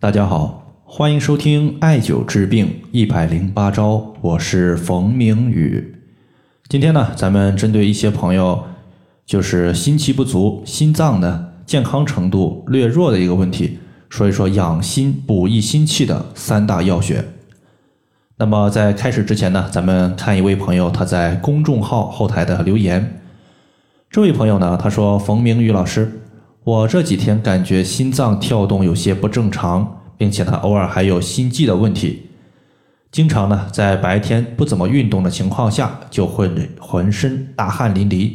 大家好，欢迎收听艾灸治病一百零八招，我是冯明宇。今天呢，咱们针对一些朋友就是心气不足、心脏呢健康程度略弱的一个问题，说一说养心补益心气的三大要穴。那么在开始之前呢，咱们看一位朋友他在公众号后台的留言。这位朋友呢，他说：“冯明宇老师。”我这几天感觉心脏跳动有些不正常，并且呢，偶尔还有心悸的问题。经常呢，在白天不怎么运动的情况下，就会浑身大汗淋漓。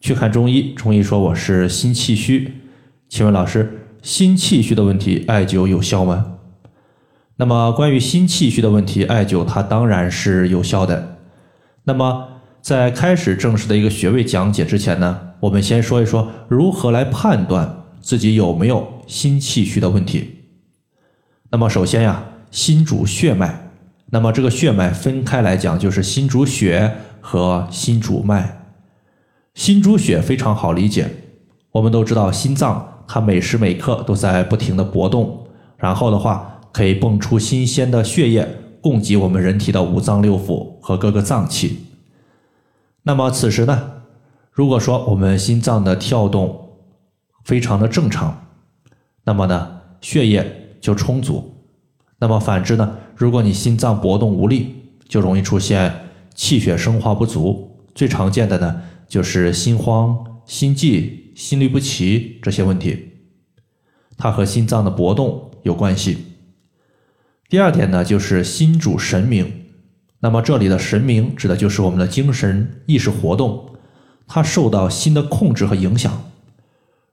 去看中医，中医说我是心气虚。请问老师，心气虚的问题，艾灸有效吗？那么，关于心气虚的问题，艾灸它当然是有效的。那么，在开始正式的一个穴位讲解之前呢？我们先说一说如何来判断自己有没有心气虚的问题。那么首先呀，心主血脉，那么这个血脉分开来讲，就是心主血和心主脉。心主血非常好理解，我们都知道心脏它每时每刻都在不停的搏动，然后的话可以泵出新鲜的血液，供给我们人体的五脏六腑和各个脏器。那么此时呢？如果说我们心脏的跳动非常的正常，那么呢血液就充足。那么反之呢，如果你心脏搏动无力，就容易出现气血生化不足。最常见的呢就是心慌、心悸、心律不齐这些问题，它和心脏的搏动有关系。第二点呢就是心主神明，那么这里的神明指的就是我们的精神意识活动。它受到心的控制和影响。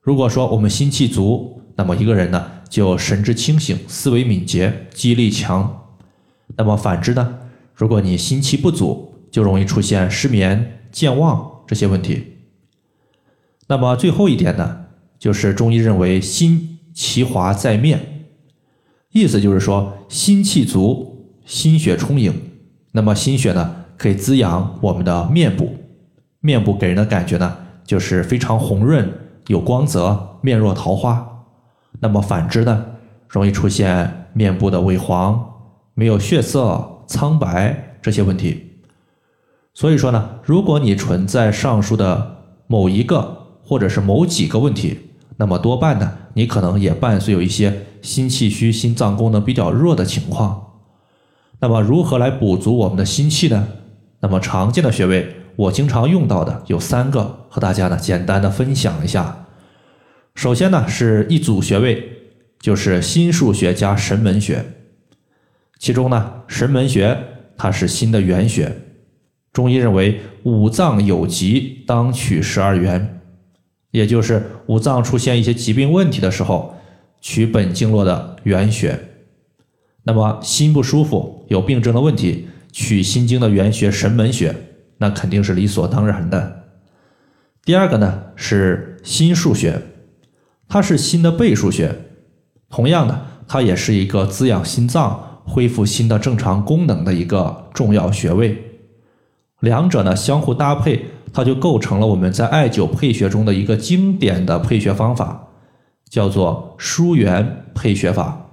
如果说我们心气足，那么一个人呢就神志清醒、思维敏捷、记忆力强。那么反之呢，如果你心气不足，就容易出现失眠、健忘这些问题。那么最后一点呢，就是中医认为心其华在面，意思就是说心气足，心血充盈，那么心血呢可以滋养我们的面部。面部给人的感觉呢，就是非常红润、有光泽，面若桃花。那么反之呢，容易出现面部的萎黄、没有血色、苍白这些问题。所以说呢，如果你存在上述的某一个或者是某几个问题，那么多半呢，你可能也伴随有一些心气虚、心脏功能比较弱的情况。那么如何来补足我们的心气呢？那么常见的穴位。我经常用到的有三个，和大家呢简单的分享一下。首先呢是一组穴位，就是心腧穴加神门穴。其中呢神门穴它是心的原穴，中医认为五脏有疾当取十二元，也就是五脏出现一些疾病问题的时候，取本经络的原穴。那么心不舒服有病症的问题，取心经的原穴神门穴。那肯定是理所当然的。第二个呢是心腧穴，它是心的背腧穴，同样的，它也是一个滋养心脏、恢复心的正常功能的一个重要穴位。两者呢相互搭配，它就构成了我们在艾灸配穴中的一个经典的配穴方法，叫做疏元配穴法。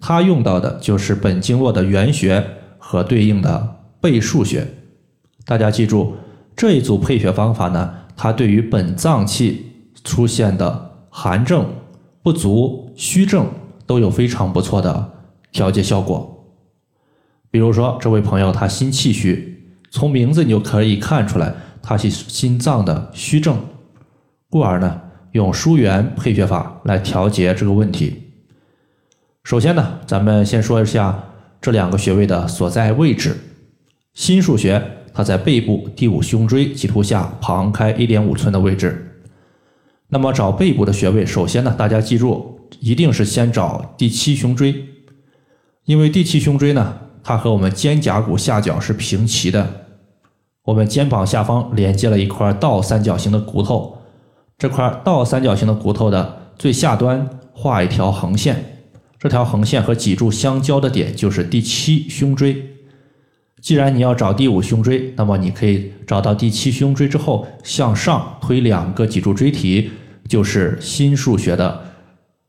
它用到的就是本经络的原穴和对应的背腧穴。大家记住这一组配穴方法呢，它对于本脏器出现的寒症、不足、虚症都有非常不错的调节效果。比如说，这位朋友他心气虚，从名字你就可以看出来他是心脏的虚症，故而呢，用疏元配穴法来调节这个问题。首先呢，咱们先说一下这两个穴位的所在位置，心腧穴。它在背部第五胸椎棘突下旁开一点五寸的位置。那么找背部的穴位，首先呢，大家记住，一定是先找第七胸椎，因为第七胸椎呢，它和我们肩胛骨下角是平齐的。我们肩膀下方连接了一块倒三角形的骨头，这块倒三角形的骨头的最下端画一条横线，这条横线和脊柱相交的点就是第七胸椎。既然你要找第五胸椎，那么你可以找到第七胸椎之后，向上推两个脊柱椎体，就是心腧穴的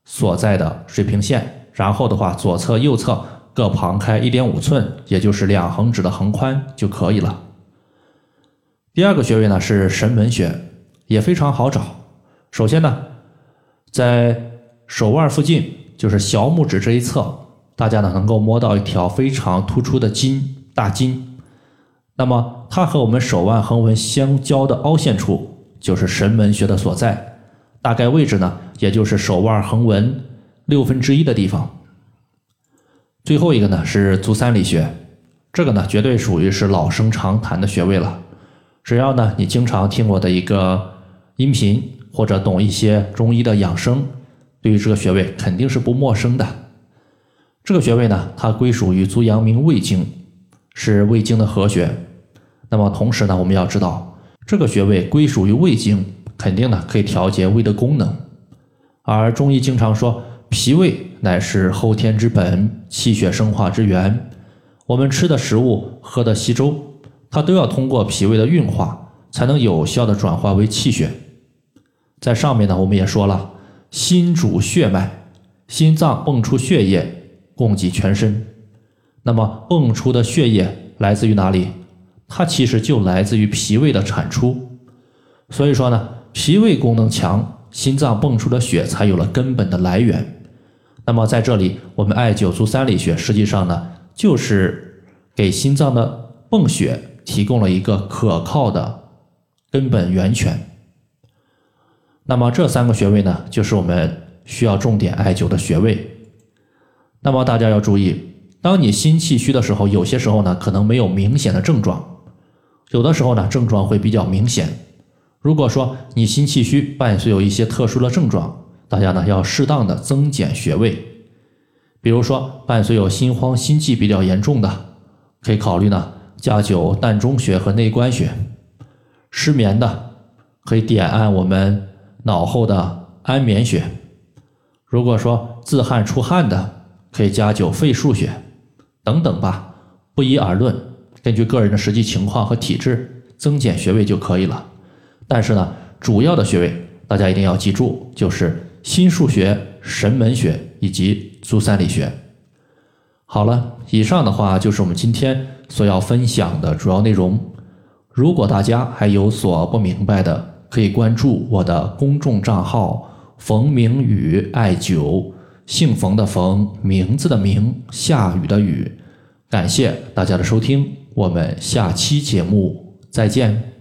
所在的水平线。然后的话，左侧、右侧各旁开一点五寸，也就是两横指的横宽就可以了。第二个穴位呢是神门穴，也非常好找。首先呢，在手腕附近，就是小拇指这一侧，大家呢能够摸到一条非常突出的筋，大筋。那么它和我们手腕横纹相交的凹陷处，就是神门穴的所在。大概位置呢，也就是手腕横纹六分之一的地方。最后一个呢是足三里穴，这个呢绝对属于是老生常谈的穴位了。只要呢你经常听我的一个音频，或者懂一些中医的养生，对于这个穴位肯定是不陌生的。这个穴位呢，它归属于足阳明胃经，是胃经的合穴。那么同时呢，我们要知道这个穴位归属于胃经。肯定呢，可以调节胃的功能，而中医经常说，脾胃乃是后天之本，气血生化之源。我们吃的食物、喝的稀粥，它都要通过脾胃的运化，才能有效的转化为气血。在上面呢，我们也说了，心主血脉，心脏泵出血液供给全身。那么泵出的血液来自于哪里？它其实就来自于脾胃的产出。所以说呢。脾胃功能强，心脏泵出的血才有了根本的来源。那么在这里，我们艾灸足三里穴，实际上呢，就是给心脏的泵血提供了一个可靠的根本源泉。那么这三个穴位呢，就是我们需要重点艾灸的穴位。那么大家要注意，当你心气虚的时候，有些时候呢，可能没有明显的症状，有的时候呢，症状会比较明显。如果说你心气虚，伴随有一些特殊的症状，大家呢要适当的增减穴位。比如说伴随有心慌、心悸比较严重的，可以考虑呢加灸膻中穴和内关穴。失眠的可以点按我们脑后的安眠穴。如果说自汗出汗的，可以加灸肺腧穴等等吧，不一而论，根据个人的实际情况和体质增减穴位就可以了。但是呢，主要的穴位大家一定要记住，就是心腧穴、神门穴以及足三里穴。好了，以上的话就是我们今天所要分享的主要内容。如果大家还有所不明白的，可以关注我的公众账号“冯明宇艾灸”，姓冯的冯，名字的名，下雨的雨。感谢大家的收听，我们下期节目再见。